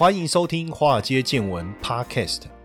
欢迎收听《华尔街见闻》Podcast。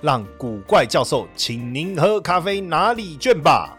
让古怪教授请您喝咖啡拿礼券吧。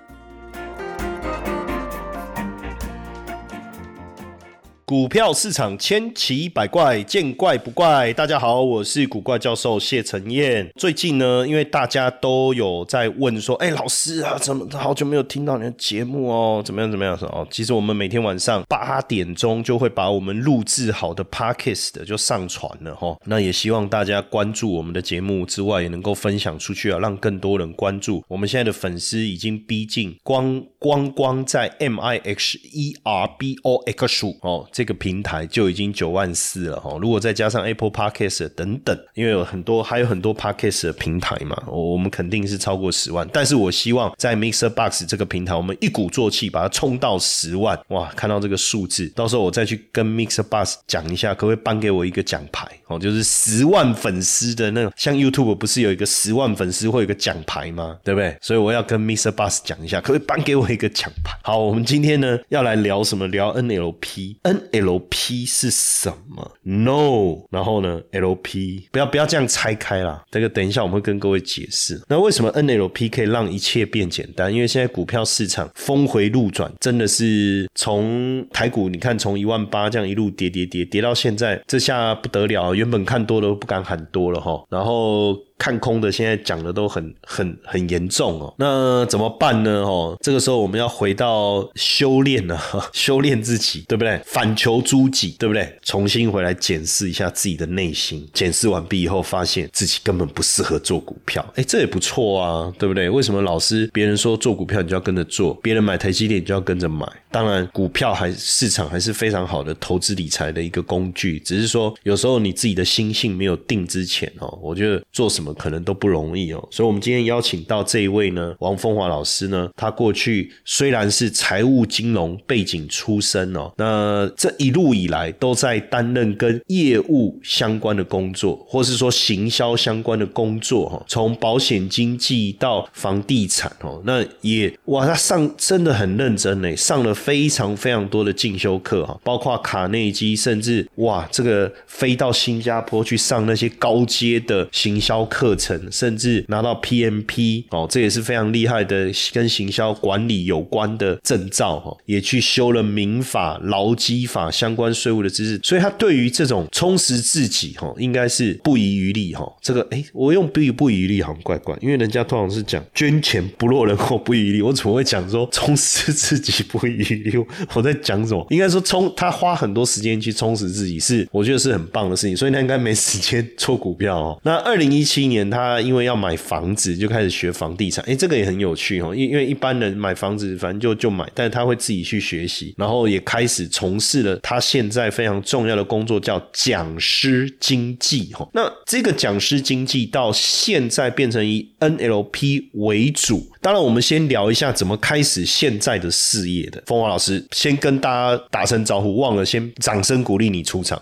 股票市场千奇百怪，见怪不怪。大家好，我是古怪教授谢承彦。最近呢，因为大家都有在问说，哎，老师啊，怎么好久没有听到你的节目哦？怎么样怎么样？哦，其实我们每天晚上八点钟就会把我们录制好的 podcast 就上传了哈。那也希望大家关注我们的节目之外，也能够分享出去啊，让更多人关注。我们现在的粉丝已经逼近光光光在 M I X E R B O X 数哦。这个平台就已经九万四了哈，如果再加上 Apple Podcast 等等，因为有很多还有很多 Podcast 的平台嘛，我我们肯定是超过十万。但是我希望在 Mixer Box 这个平台，我们一鼓作气把它冲到十万。哇，看到这个数字，到时候我再去跟 Mixer Box 讲一下，可不可以颁给我一个奖牌哦？就是十万粉丝的那种，像 YouTube 不是有一个十万粉丝会有个奖牌吗？对不对？所以我要跟 Mixer Box 讲一下，可不可以颁给我一个奖牌？好，我们今天呢要来聊什么？聊 NLP，N。LP 是什么？No，然后呢？LP 不要不要这样拆开啦，这个等一下我们会跟各位解释。那为什么 NLP 可以让一切变简单？因为现在股票市场峰回路转，真的是从台股你看从一万八这样一路跌跌跌跌到现在，这下不得了，原本看多都不敢喊多了哈。然后。看空的现在讲的都很很很严重哦，那怎么办呢？哦，这个时候我们要回到修炼了，修炼自己，对不对？反求诸己，对不对？重新回来检视一下自己的内心，检视完毕以后，发现自己根本不适合做股票，哎，这也不错啊，对不对？为什么老师别人说做股票你就要跟着做，别人买台积电你就要跟着买？当然，股票还市场还是非常好的投资理财的一个工具，只是说有时候你自己的心性没有定之前哦，我觉得做什么。可能都不容易哦，所以，我们今天邀请到这一位呢，王风华老师呢，他过去虽然是财务金融背景出身哦，那这一路以来都在担任跟业务相关的工作，或是说行销相关的工作哈，从保险经纪到房地产哦，那也哇，他上真的很认真呢，上了非常非常多的进修课哈，包括卡内基，甚至哇，这个飞到新加坡去上那些高阶的行销课。课程甚至拿到 PMP 哦，这也是非常厉害的，跟行销管理有关的证照哈，也去修了民法、劳基法相关税务的知识，所以他对于这种充实自己哈，应该是不遗余力哈。这个哎，我用不不遗余力好像怪怪，因为人家通常是讲捐钱不落人后不遗余力，我怎么会讲说充实自己不遗余力？我在讲什么？应该说充他花很多时间去充实自己，是我觉得是很棒的事情，所以他应该没时间做股票哦。那二零一七。年他因为要买房子，就开始学房地产。哎，这个也很有趣哦。因因为一般人买房子，反正就就买，但是他会自己去学习，然后也开始从事了他现在非常重要的工作，叫讲师经济。哈，那这个讲师经济到现在变成以 NLP 为主。当然，我们先聊一下怎么开始现在的事业的。风华老师先跟大家打声招呼，忘了先掌声鼓励你出场。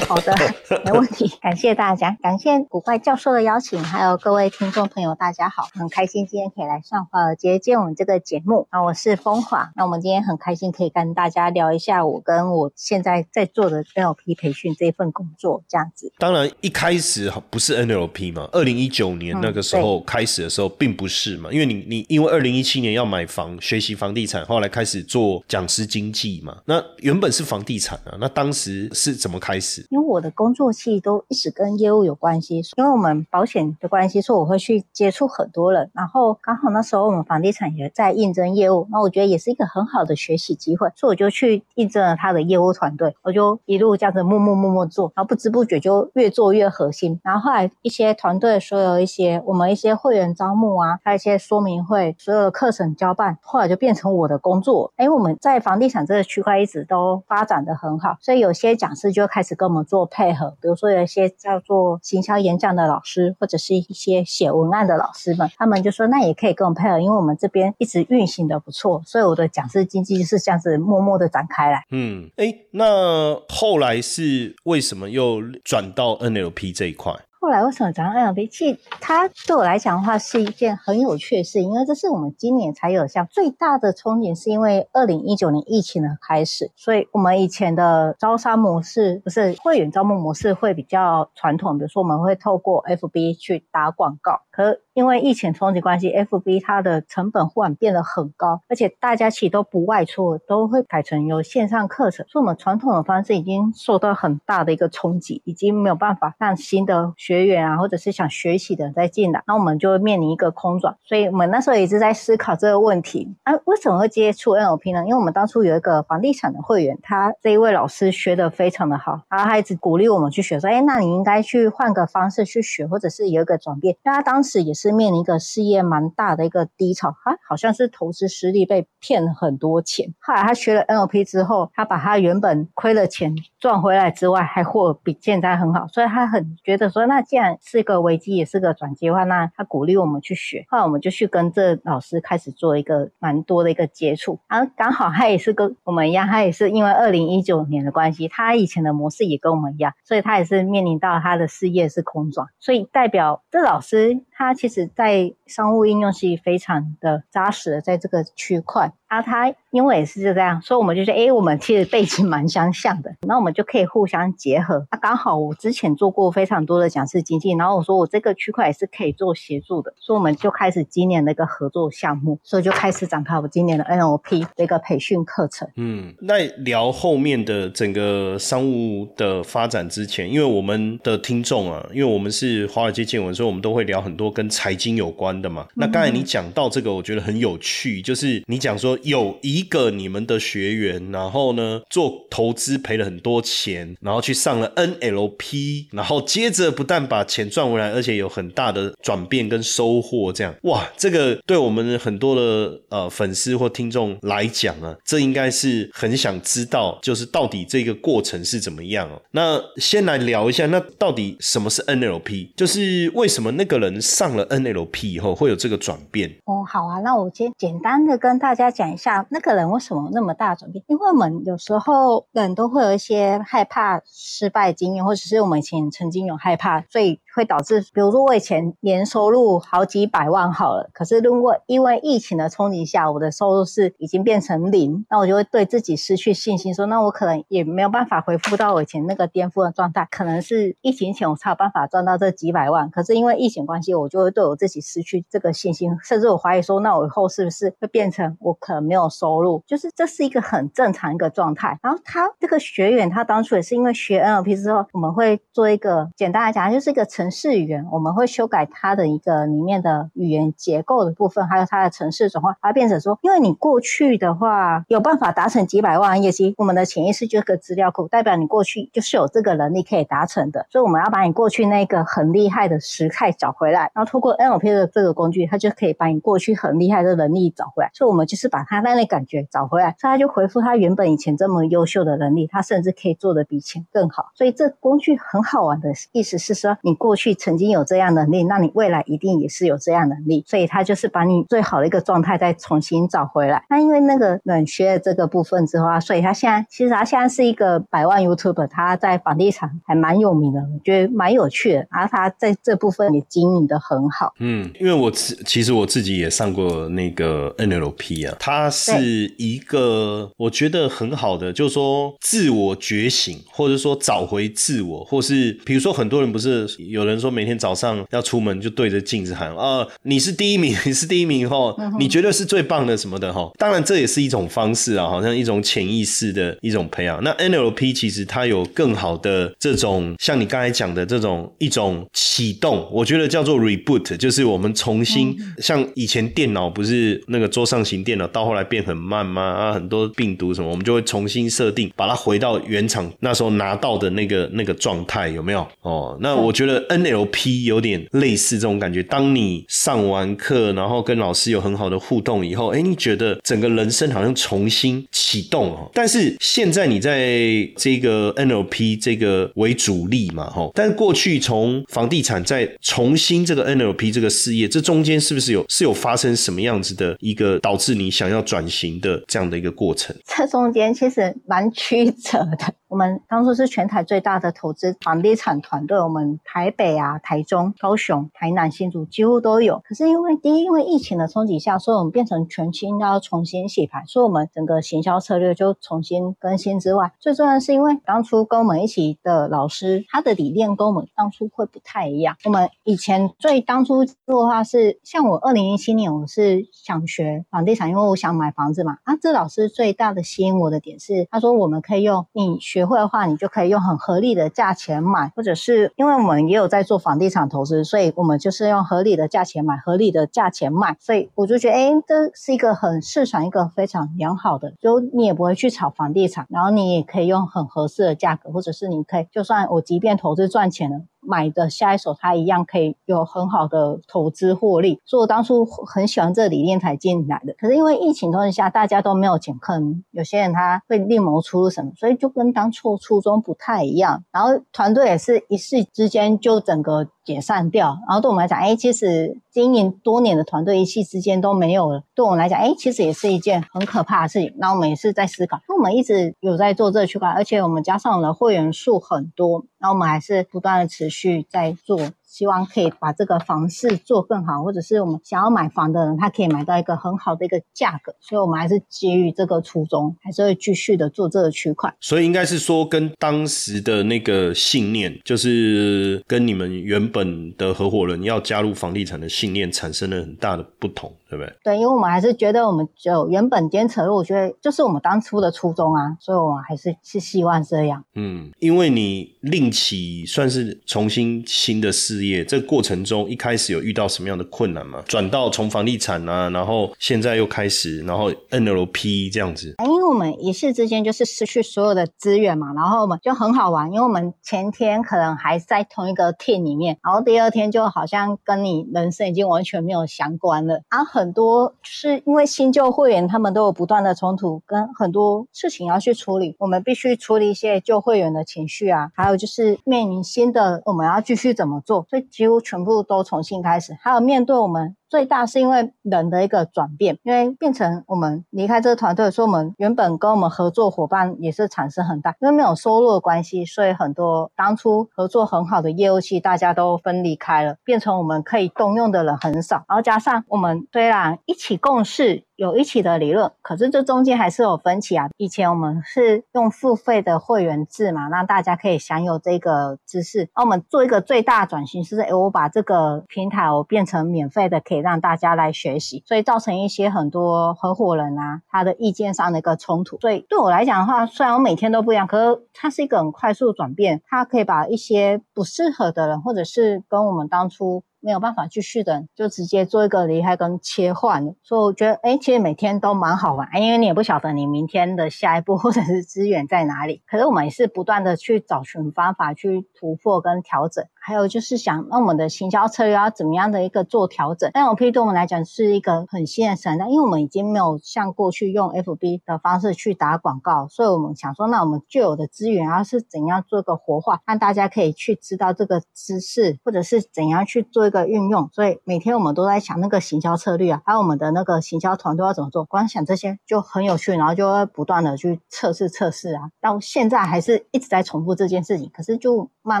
好的，没问题。感谢大家，感谢古怪教授的邀请。还有各位听众朋友，大家好，很开心今天可以来上华尔街见我们这个节目。那我是风华，那我们今天很开心可以跟大家聊一下我跟我现在在做的 NLP 培训这份工作，这样子。当然一开始不是 NLP 嘛，二零一九年那个时候开始的时候并不是嘛，因为你你因为二零一七年要买房学习房地产，后来开始做讲师经济嘛。那原本是房地产啊，那当时是怎么开始？因为我的工作期都一直跟业务有关系，因为我们保险。的关系，所以我会去接触很多人，然后刚好那时候我们房地产也在应征业务，那我觉得也是一个很好的学习机会，所以我就去应征了他的业务团队，我就一路这样子默默默默做，然后不知不觉就越做越核心，然后后来一些团队所有一些我们一些会员招募啊，还有一些说明会，所有的课程交办，后来就变成我的工作。哎，我们在房地产这个区块一直都发展的很好，所以有些讲师就开始跟我们做配合，比如说有一些叫做行销演讲的老师，或者是一些写文案的老师们，他们就说那也可以跟我们配合，因为我们这边一直运行的不错，所以我的讲师经济是这样子默默的展开来。嗯，哎，那后来是为什么又转到 NLP 这一块？后来为什么讲 NLP？其实它对我来讲的话是一件很有趣的事，因为这是我们今年才有像最大的憧憬，是因为二零一九年疫情的开始，所以我们以前的招商模式不是会员招募模式会比较传统，比如说我们会透过 FB 去打广告，可因为疫情冲击关系，FB 它的成本忽然变得很高，而且大家其实都不外出，都会改成有线上课程，所以我们传统的方式已经受到很大的一个冲击，已经没有办法让新的学员啊，或者是想学习的人再进来，那我们就会面临一个空转。所以我们那时候一直在思考这个问题啊，为什么会接触 NLP 呢？因为我们当初有一个房地产的会员，他这一位老师学的非常的好，然后他一直鼓励我们去学，说，哎，那你应该去换个方式去学，或者是有一个转变。因为他当时也是。面临一个事业蛮大的一个低潮，他好像是投资失利被骗了很多钱。后来他学了 NLP 之后，他把他原本亏了钱赚回来之外，还获比现在很好，所以他很觉得说，那既然是个危机，也是个转机的话，那他鼓励我们去学。后来我们就去跟这老师开始做一个蛮多的一个接触，然后刚好他也是跟我们一样，他也是因为二零一九年的关系，他以前的模式也跟我们一样，所以他也是面临到他的事业是空转，所以代表这老师它其实。在商务应用是非常的扎实的，在这个区块。那他因为也是这样，所以我们就说，哎，我们其实背景蛮相像的，那我们就可以互相结合。那刚好我之前做过非常多的讲师经济，然后我说我这个区块也是可以做协助的，所以我们就开始今年的一个合作项目，所以就开始展开我今年的 NLP 的一个培训课程。嗯，那聊后面的整个商务的发展之前，因为我们的听众啊，因为我们是华尔街见闻，所以我们都会聊很多跟财经有关的嘛。那刚才你讲到这个，我觉得很有趣，就是你讲说。有一个你们的学员，然后呢做投资赔了很多钱，然后去上了 NLP，然后接着不但把钱赚回来，而且有很大的转变跟收获。这样哇，这个对我们很多的呃粉丝或听众来讲啊，这应该是很想知道，就是到底这个过程是怎么样哦。那先来聊一下，那到底什么是 NLP？就是为什么那个人上了 NLP 以后会有这个转变？哦，好啊，那我先简单的跟大家讲。一下那个人为什么那么大转变？因为我们有时候人都会有一些害怕失败经验，或者是我们以前曾经有害怕，所以会导致，比如说我以前年收入好几百万好了，可是如果因为疫情的冲击下，我的收入是已经变成零，那我就会对自己失去信心，说那我可能也没有办法恢复到我以前那个巅峰的状态。可能是疫情前我才有办法赚到这几百万，可是因为疫情关系，我就会对我自己失去这个信心，甚至我怀疑说，那我以后是不是会变成我可没有收入，就是这是一个很正常一个状态。然后他这个学员，他当初也是因为学 NLP 之后，我们会做一个简单来讲，就是一个程式语言，我们会修改它的一个里面的语言结构的部分，还有它的程式转换，它变成说，因为你过去的话有办法达成几百万业绩，我们的潜意识就是个资料库，代表你过去就是有这个能力可以达成的，所以我们要把你过去那个很厉害的时态找回来，然后通过 NLP 的这个工具，它就可以把你过去很厉害的能力找回来。所以我们就是把他那感觉找回来，所以他就回复他原本以前这么优秀的能力，他甚至可以做的比以前更好。所以这工具很好玩的意思是说，你过去曾经有这样能力，那你未来一定也是有这样能力。所以他就是把你最好的一个状态再重新找回来。那因为那个冷学了这个部分之后啊，所以他现在其实他现在是一个百万 YouTube，他在房地产还蛮有名的，我觉得蛮有趣的。然后他在这部分也经营的很好。嗯，因为我自其实我自己也上过那个 NLP 啊，他。它是一个我觉得很好的，就是说自我觉醒，或者说找回自我，或是比如说很多人不是有人说每天早上要出门就对着镜子喊啊，你是第一名，你是第一名哈，你绝对是最棒的什么的哈。当然这也是一种方式啊，好像一种潜意识的一种培养。那 NLP 其实它有更好的这种，像你刚才讲的这种一种启动，我觉得叫做 reboot，就是我们重新像以前电脑不是那个桌上型电脑到后来变很慢吗？啊，很多病毒什么，我们就会重新设定，把它回到原厂那时候拿到的那个那个状态，有没有？哦，那我觉得 NLP 有点类似这种感觉。当你上完课，然后跟老师有很好的互动以后，哎，你觉得整个人生好像重新启动哦。但是现在你在这个 NLP 这个为主力嘛，哈，但是过去从房地产再重新这个 NLP 这个事业，这中间是不是有是有发生什么样子的一个导致你想要要转型的这样的一个过程？这中间其实蛮曲折的。我们当初是全台最大的投资房地产团队，我们台北啊、台中、高雄、台南、新竹几乎都有。可是因为第一，因为疫情的冲击下，所以我们变成全新要重新洗牌，所以我们整个行销策略就重新更新之外，最重要的是因为当初跟我们一起的老师，他的理念跟我们当初会不太一样。我们以前最当初做的话是，像我二零一七年我是想学房地产，因为我想买房子嘛。啊，这老师最大的吸引我的点是，他说我们可以用你学。会的话，你就可以用很合理的价钱买，或者是因为我们也有在做房地产投资，所以我们就是用合理的价钱买，合理的价钱卖，所以我就觉得，哎，这是一个很市场一个非常良好的，就你也不会去炒房地产，然后你也可以用很合适的价格，或者是你可以，就算我即便投资赚钱了。买的下一手，它一样可以有很好的投资获利，所以我当初很喜欢这个理念才进来的。可是因为疫情状况下，大家都没有减坑，有些人他会另谋出路什么，所以就跟当初初衷不太一样。然后团队也是一时之间就整个。解散掉，然后对我们来讲，哎，其实经营多年的团队一气之间都没有了。对我们来讲，哎，其实也是一件很可怕的事情。那我们也是在思考，因为我们一直有在做这个区块，而且我们加上我们的会员数很多，那我们还是不断的持续在做。希望可以把这个房市做更好，或者是我们想要买房的人，他可以买到一个很好的一个价格。所以，我们还是基于这个初衷，还是会继续的做这个区块。所以，应该是说跟当时的那个信念，就是跟你们原本的合伙人要加入房地产的信念产生了很大的不同，对不对？对，因为我们还是觉得我们就原本坚持，我觉得就是我们当初的初衷啊，所以我们还是是希望这样。嗯，因为你另起算是重新新的事业。这个过程中，一开始有遇到什么样的困难吗？转到从房地产啊，然后现在又开始，然后 NLP 这样子。因为我们一时之间就是失去所有的资源嘛，然后我们就很好玩，因为我们前天可能还在同一个 team 里面，然后第二天就好像跟你人生已经完全没有相关了。啊，很多是因为新旧会员他们都有不断的冲突，跟很多事情要去处理，我们必须处理一些旧会员的情绪啊，还有就是面临新的，我们要继续怎么做。所以几乎全部都重新开始，还有面对我们。最大是因为人的一个转变，因为变成我们离开这个团队，说我们原本跟我们合作伙伴也是产生很大，因为没有收入的关系，所以很多当初合作很好的业务系大家都分离开了，变成我们可以动用的人很少。然后加上我们虽然一起共事，有一起的理论，可是这中间还是有分歧啊。以前我们是用付费的会员制嘛，让大家可以享有这个知识。那我们做一个最大转型是，哎，我把这个平台我变成免费的，可以。让大家来学习，所以造成一些很多合伙人啊，他的意见上的一个冲突。所以对我来讲的话，虽然我每天都不一样，可是它是一个很快速转变，它可以把一些不适合的人，或者是跟我们当初。没有办法继续的，就直接做一个离开跟切换。所以我觉得，哎，其实每天都蛮好玩，因为你也不晓得你明天的下一步 或者是资源在哪里。可是我们也是不断的去找寻方法去突破跟调整，还有就是想那我们的行销策略要怎么样的一个做调整。但 P 对我们来讲是一个很新的，因为我们已经没有像过去用 FB 的方式去打广告，所以我们想说，那我们旧有的资源要是怎样做一个活化，让大家可以去知道这个知识，或者是怎样去做一。个运用，所以每天我们都在想那个行销策略啊，还有我们的那个行销团队要怎么做，光想这些就很有趣，然后就会不断的去测试测试啊，到现在还是一直在重复这件事情，可是就慢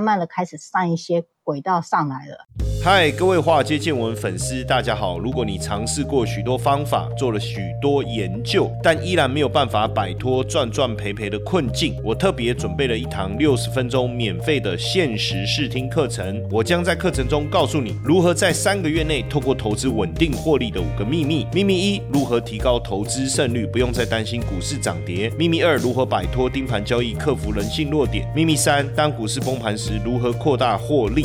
慢的开始上一些些。轨道上来了。嗨，各位华尔街见闻粉丝，大家好。如果你尝试过许多方法，做了许多研究，但依然没有办法摆脱赚赚赔赔的困境，我特别准备了一堂六十分钟免费的限时试听课程。我将在课程中告诉你如何在三个月内透过投资稳定获利的五个秘密。秘密一：如何提高投资胜率，不用再担心股市涨跌。秘密二：如何摆脱盯盘交易，克服人性弱点。秘密三：当股市崩。盘时如何扩大获利。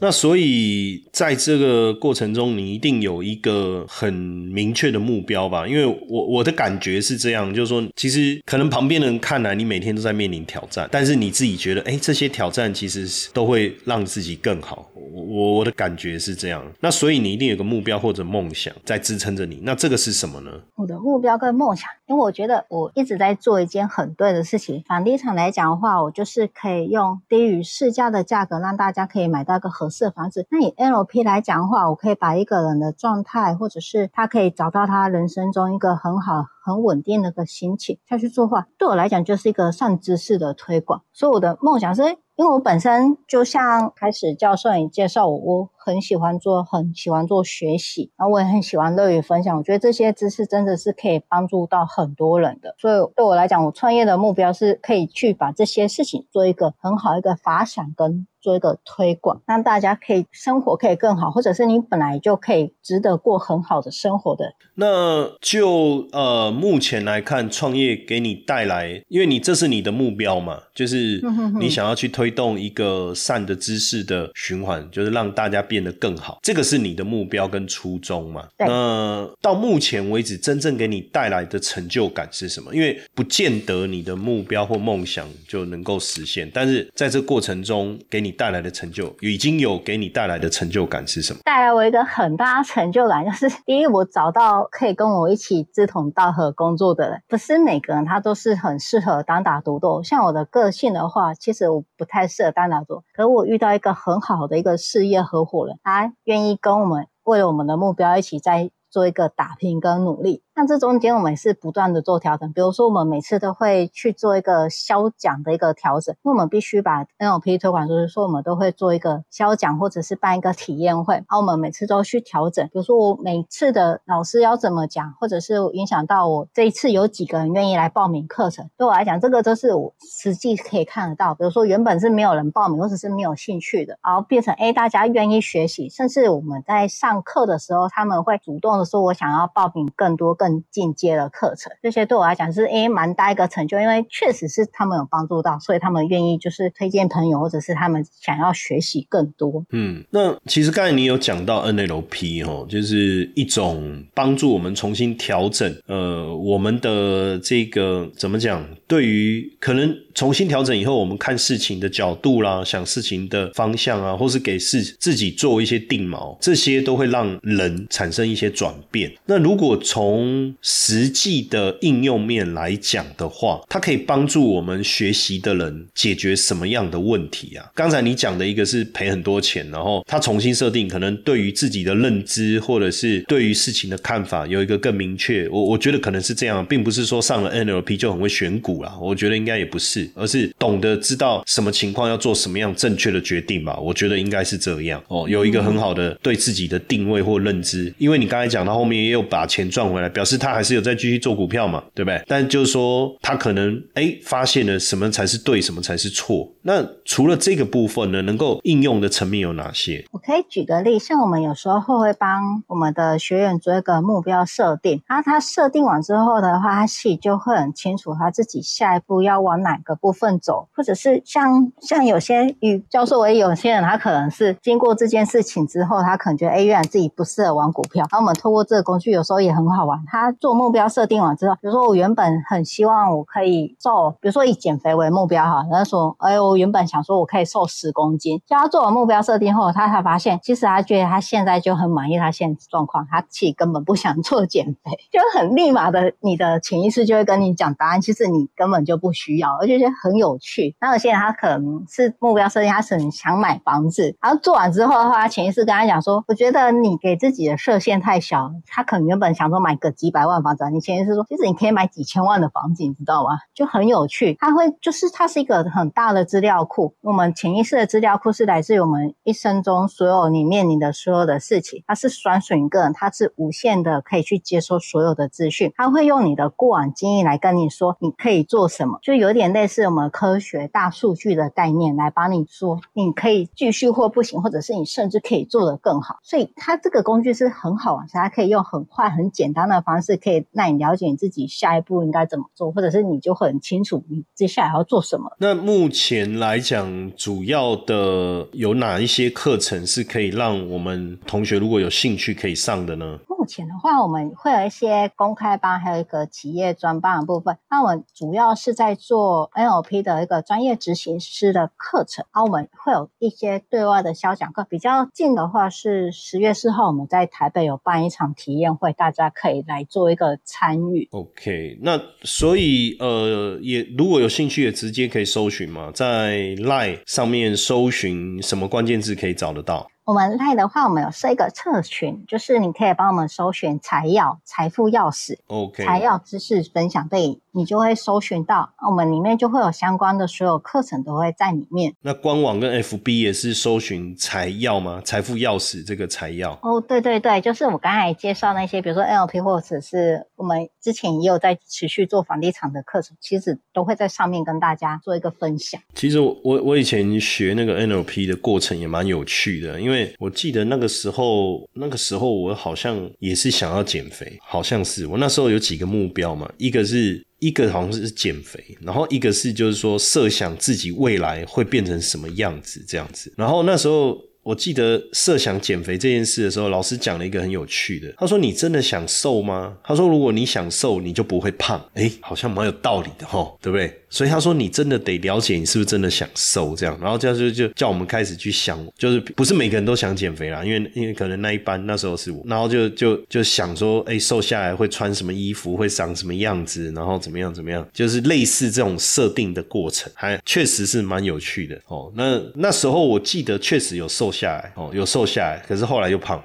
那所以在这个过程中，你一定有一个很明确的目标吧？因为我我的感觉是这样，就是说，其实可能旁边的人看来，你每天都在面临挑战，但是你自己觉得，哎，这些挑战其实都会让自己更好。我我的感觉是这样。那所以你一定有个目标或者梦想在支撑着你。那这个是什么呢？我的目标跟梦想，因为我觉得我一直在做一件很对的事情。房地产来讲的话，我就是可以用低于市价的价格，让大家可以买到一个合适的房子。那以 LP 来讲的话，我可以把一个人的状态，或者是他可以找到他人生中一个很好、很稳定的一个心情下去做话，对我来讲就是一个善知识的推广。所以我的梦想是，因为我本身就像开始教授你介绍我，我很喜欢做，很喜欢做学习，然后我也很喜欢乐于分享。我觉得这些知识真的是可以帮助到很多人的。所以对我来讲，我创业的目标是可以去把这些事情做一个很好一个发想跟。做一个推广，让大家可以生活可以更好，或者是你本来就可以值得过很好的生活的。那就呃，目前来看，创业给你带来，因为你这是你的目标嘛，就是你想要去推动一个善的知识的循环，就是让大家变得更好，这个是你的目标跟初衷嘛。那到目前为止，真正给你带来的成就感是什么？因为不见得你的目标或梦想就能够实现，但是在这过程中给你。带来的成就已经有给你带来的成就感是什么？带来我一个很大的成就感，就是第一，我找到可以跟我一起志同道合工作的人。不是每个人他都是很适合单打独斗。像我的个性的话，其实我不太适合单打独斗。可我遇到一个很好的一个事业合伙人，他愿意跟我们为了我们的目标一起在做一个打拼跟努力。那这中间我们是不断的做调整，比如说我们每次都会去做一个销奖的一个调整，因为我们必须把 NLP 推广出去，说我们都会做一个销奖或者是办一个体验会，然后我们每次都去调整，比如说我每次的老师要怎么讲，或者是影响到我这一次有几个人愿意来报名课程，对我来讲，这个都是我实际可以看得到，比如说原本是没有人报名或者是没有兴趣的，然后变成哎大家愿意学习，甚至我们在上课的时候，他们会主动的说我想要报名更多更。更进阶的课程，这些对我来讲是诶蛮大一个成就，因为确实是他们有帮助到，所以他们愿意就是推荐朋友，或者是他们想要学习更多。嗯，那其实刚才你有讲到 NLP 哦，就是一种帮助我们重新调整呃我们的这个怎么讲，对于可能重新调整以后，我们看事情的角度啦，想事情的方向啊，或是给事自己做一些定锚，这些都会让人产生一些转变。那如果从实际的应用面来讲的话，它可以帮助我们学习的人解决什么样的问题啊？刚才你讲的一个是赔很多钱，然后他重新设定，可能对于自己的认知或者是对于事情的看法有一个更明确。我我觉得可能是这样，并不是说上了 NLP 就很会选股啦。我觉得应该也不是，而是懂得知道什么情况要做什么样正确的决定吧。我觉得应该是这样哦，有一个很好的对自己的定位或认知。因为你刚才讲到后面也有把钱赚回来，表是他还是有在继续做股票嘛，对不对？但就是说，他可能哎发现了什么才是对，什么才是错。那除了这个部分呢，能够应用的层面有哪些？我可以举个例，像我们有时候会帮我们的学员做一个目标设定，然后他设定完之后的话，他自己就会很清楚他自己下一步要往哪个部分走，或者是像像有些与教授为有些人，他可能是经过这件事情之后，他可能觉得哎，原来自己不适合玩股票。然后我们透过这个工具，有时候也很好玩，他做。目标设定完之后，比如说我原本很希望我可以瘦，比如说以减肥为目标哈，然后说，哎，我原本想说我可以瘦十公斤。叫他做完目标设定后，他才发现，其实他觉得他现在就很满意他现状况，他其实根本不想做减肥，就很立马的，你的潜意识就会跟你讲答案，其实你根本就不需要，而且觉得很有趣。那有些人他可能是目标设定，他是很想买房子，然后做完之后的话，潜意识跟他讲说，我觉得你给自己的设限太小，他可能原本想说买个几。几百万房子，你潜意识说，其实你可以买几千万的房子，你知道吗？就很有趣。它会就是它是一个很大的资料库。我们潜意识的资料库是来自于我们一生中所有你面临的所有的事情，它是专属于个人，它是无限的，可以去接收所有的资讯。它会用你的过往经历来跟你说，你可以做什么，就有点类似我们科学大数据的概念来帮你说，你可以继续或不行，或者是你甚至可以做得更好。所以它这个工具是很好玩，它可以用很快、很简单的方式，可以让你了解你自己下一步应该怎么做，或者是你就很清楚你接下来要做什么。那目前来讲，主要的有哪一些课程是可以让我们同学如果有兴趣可以上的呢？前的话，我们会有一些公开班，还有一个企业专班的部分。那我们主要是在做 NLP 的一个专业执行师的课程。然后我们会有一些对外的销讲课。比较近的话是十月四号，我们在台北有办一场体验会，大家可以来做一个参与。OK，那所以呃，也如果有兴趣，也直接可以搜寻嘛，在 Line 上面搜寻什么关键字可以找得到。我们赖的话，我们有设一个社群，就是你可以帮我们搜寻财药、财富钥匙、OK，财药知识分享对，你就会搜寻到，我们里面就会有相关的所有课程都会在里面。那官网跟 FB 也是搜寻财要吗？财富钥匙这个财要。哦，对对对，就是我刚才介绍那些，比如说 NLP 或者是我们之前也有在持续做房地产的课程，其实都会在上面跟大家做一个分享。其实我我我以前学那个 NLP 的过程也蛮有趣的，因为我记得那个时候那个时候我好像也是想要减肥，好像是我那时候有几个目标嘛，一个是一个好像是减肥，然后一个是就是说设想自己未来会变成什么样子这样子，然后那时候。我记得设想减肥这件事的时候，老师讲了一个很有趣的。他说：“你真的想瘦吗？”他说：“如果你想瘦，你就不会胖。”诶，好像蛮有道理的吼，对不对？所以他说：“你真的得了解你是不是真的想瘦这样。”然后这样就就叫我们开始去想，就是不是每个人都想减肥啦，因为因为可能那一班那时候是我，然后就就就想说，诶，瘦下来会穿什么衣服，会长什么样子，然后怎么样怎么样，就是类似这种设定的过程，还确实是蛮有趣的哦。那那时候我记得确实有瘦下来哦，有瘦下来，可是后来又胖，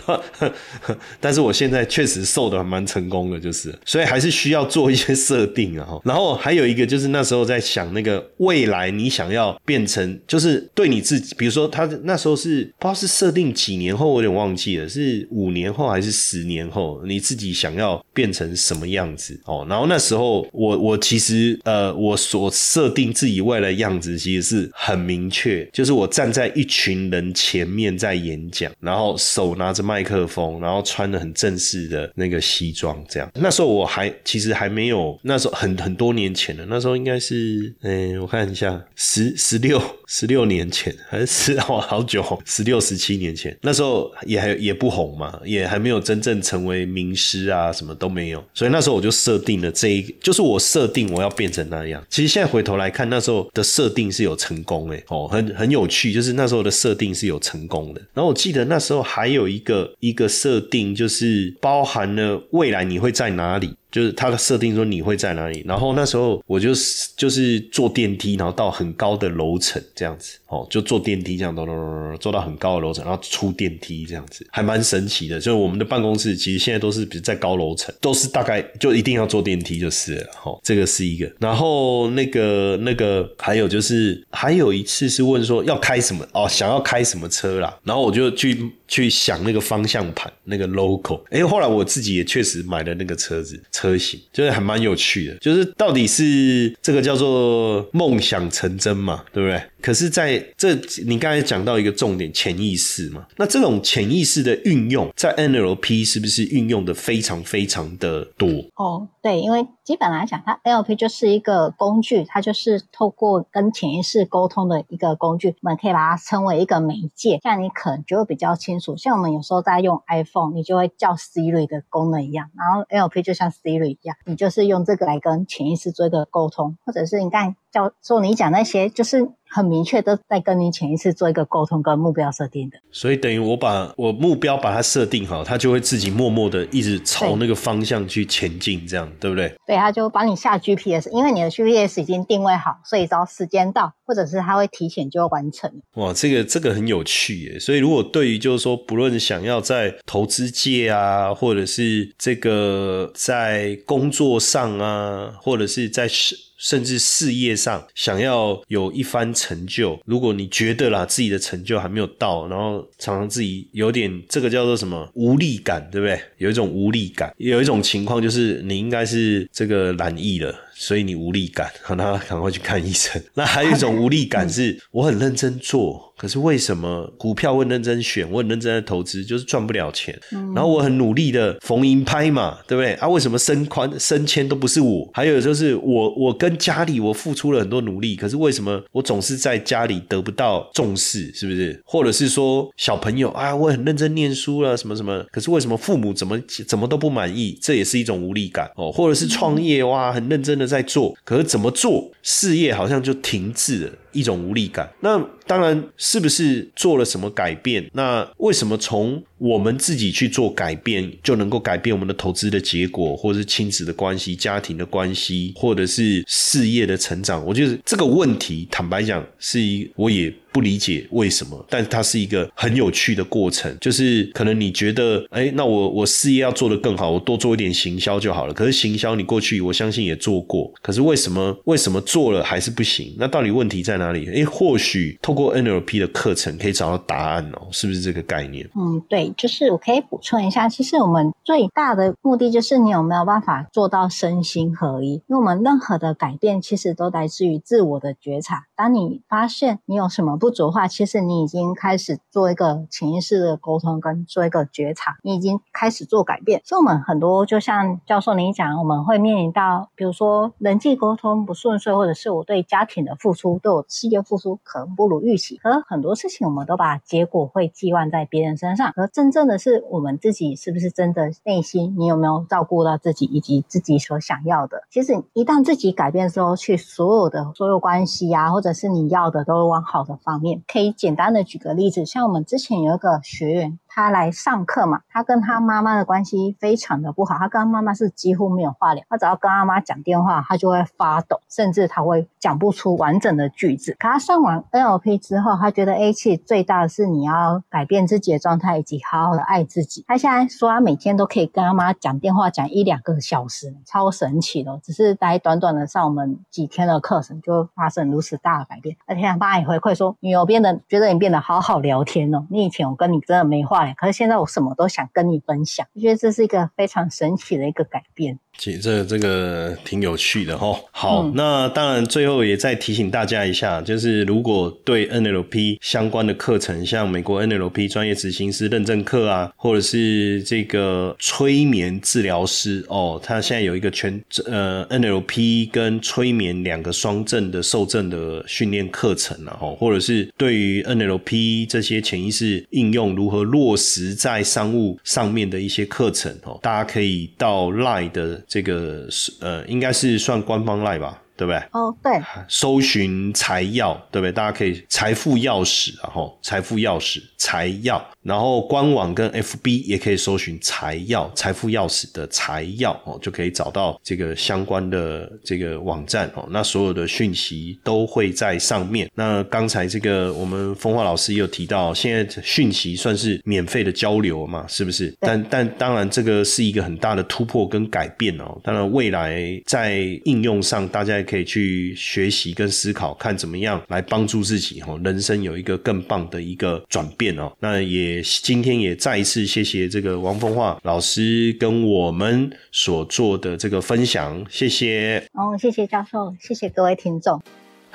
但是我现在确实瘦的蛮成功的，就是，所以还是需要做一些设定啊。然后还有一个就是那时候在想那个未来你想要变成，就是对你自己，比如说他那时候是不知道是设定几年后，我有点忘记了，是五年后还是十年后，你自己想要变成什么样子哦。然后那时候我我其实呃我所设定自己未来的样子其实是很明确，就是我站在一群人前面在演讲，然后手拿着麦克风，然后穿的很正式的那个西装，这样。那时候我还其实还没有，那时候很很多年前了，那时候应该是，嗯，我看一下，十十六十六年前还是十哦好久，十六十七年前，那时候也还也不红嘛，也还没有真正成为名师啊，什么都没有，所以那时候我就设定了这一，就是我设定我要变成那样。其实现在回头来看，那时候的设定是有成功诶，哦，很很有趣，就是那时候的设设定是有成功的。然后我记得那时候还有一个一个设定，就是包含了未来你会在哪里。就是它的设定说你会在哪里，然后那时候我就是就是坐电梯，然后到很高的楼层这样子，哦，就坐电梯这样咚咚咚咚坐到很高的楼层，然后出电梯这样子，还蛮神奇的。就是我们的办公室其实现在都是比如在高楼层，都是大概就一定要坐电梯就是了，哦，这个是一个。然后那个那个还有就是还有一次是问说要开什么哦，想要开什么车啦，然后我就去去想那个方向盘那个 logo，哎，后来我自己也确实买了那个车子。车型就是还蛮有趣的，就是到底是这个叫做梦想成真嘛，对不对？可是在这你刚才讲到一个重点，潜意识嘛，那这种潜意识的运用，在 NLP 是不是运用的非常非常的多？哦，对，因为基本来讲，它 NLP 就是一个工具，它就是透过跟潜意识沟通的一个工具，我们可以把它称为一个媒介。这样你可能就会比较清楚。像我们有时候在用 iPhone，你就会叫 Siri 的功能一样，然后 NLP 就像 Siri 一样，你就是用这个来跟潜意识做一个沟通，或者是你看叫做你讲那些，就是很明确的在跟你潜意识做一个沟通跟目标设定的。所以等于我把我目标把它设定好，它就会自己默默的一直朝那个方向去前进，这样对不对？对，它就帮你下 GPS，因为你的 GPS 已经定位好，所以只要时间到，或者是它会提前就完成。哇，这个这个很有趣耶！所以如果对于就是说，不论想要在投资界啊，或者是这个在工作上啊，或者是在事甚至事业上想要有一番成就，如果你觉得啦自己的成就还没有到，然后常常自己有点这个叫做什么无力感，对不对？有一种无力感，有一种情况就是你应该是这个懒意了。所以你无力感，那赶快去看医生。那还有一种无力感是，我很认真做，可是为什么股票我很认真选，我很认真的投资，就是赚不了钱。然后我很努力的逢迎拍嘛，对不对？啊，为什么升宽升迁都不是我？还有就是我我跟家里我付出了很多努力，可是为什么我总是在家里得不到重视？是不是？或者是说小朋友啊，我很认真念书了，什么什么，可是为什么父母怎么怎么都不满意？这也是一种无力感哦。或者是创业哇，很认真的。在做，可是怎么做事业好像就停滞了，一种无力感。那当然是不是做了什么改变？那为什么从我们自己去做改变就能够改变我们的投资的结果，或者是亲子的关系、家庭的关系，或者是事业的成长？我觉得这个问题，坦白讲，是一我也不理解为什么，但它是一个很有趣的过程。就是可能你觉得，哎，那我我事业要做得更好，我多做一点行销就好了。可是行销你过去我相信也做过，可是为什么为什么做了还是不行？那到底问题在哪哪里？哎，或许透过 NLP 的课程可以找到答案哦，是不是这个概念？嗯，对，就是我可以补充一下，其实我们最大的目的就是你有没有办法做到身心合一？因为我们任何的改变其实都来自于自我的觉察。当你发现你有什么不足的话，其实你已经开始做一个潜意识的沟通跟做一个觉察，你已经开始做改变。所以，我们很多就像教授你讲，我们会面临到，比如说人际沟通不顺遂，或者是我对家庭的付出，对我事业复苏可能不如预期。而很多事情，我们都把结果会寄望在别人身上，而真正的是我们自己是不是真的内心，你有没有照顾到自己以及自己所想要的？其实一旦自己改变之后，去所有的所有关系啊，或者是你要的，都往好的方面。可以简单的举个例子，像我们之前有一个学员。他来上课嘛，他跟他妈妈的关系非常的不好，他跟他妈妈是几乎没有话聊，他只要跟他妈讲电话，他就会发抖，甚至他会讲不出完整的句子。可他上完 NLP 之后，他觉得 A 气最大的是你要改变自己的状态，以及好好的爱自己。他现在说他每天都可以跟他妈讲电话，讲一两个小时，超神奇的。只是待短短的上我们几天的课程，就发生如此大的改变。而且他妈也回馈说，女儿变得觉得你变得好好聊天哦，你以前我跟你真的没话。可是现在我什么都想跟你分享，我觉得这是一个非常神奇的一个改变。其实这这个挺有趣的哈。好，那当然最后也再提醒大家一下，就是如果对 NLP 相关的课程，像美国 NLP 专业执行师认证课啊，或者是这个催眠治疗师哦，他现在有一个全呃 NLP 跟催眠两个双证的受证的训练课程啊，哦，或者是对于 NLP 这些潜意识应用如何落实在商务上面的一些课程哦，大家可以到 Line 的。这个呃，应该是算官方赖吧。对不对？哦，对，搜寻财药，对不对？大家可以财富钥匙，然后财富钥匙财药，然后官网跟 FB 也可以搜寻财药财富钥匙的财药哦，就可以找到这个相关的这个网站哦。那所有的讯息都会在上面。那刚才这个我们风华老师也有提到，现在讯息算是免费的交流嘛，是不是？但但当然这个是一个很大的突破跟改变哦。当然未来在应用上，大家。可以去学习跟思考，看怎么样来帮助自己哦，人生有一个更棒的一个转变哦。那也今天也再一次谢谢这个王风化老师跟我们所做的这个分享，谢谢。哦，谢谢教授，谢谢各位听众。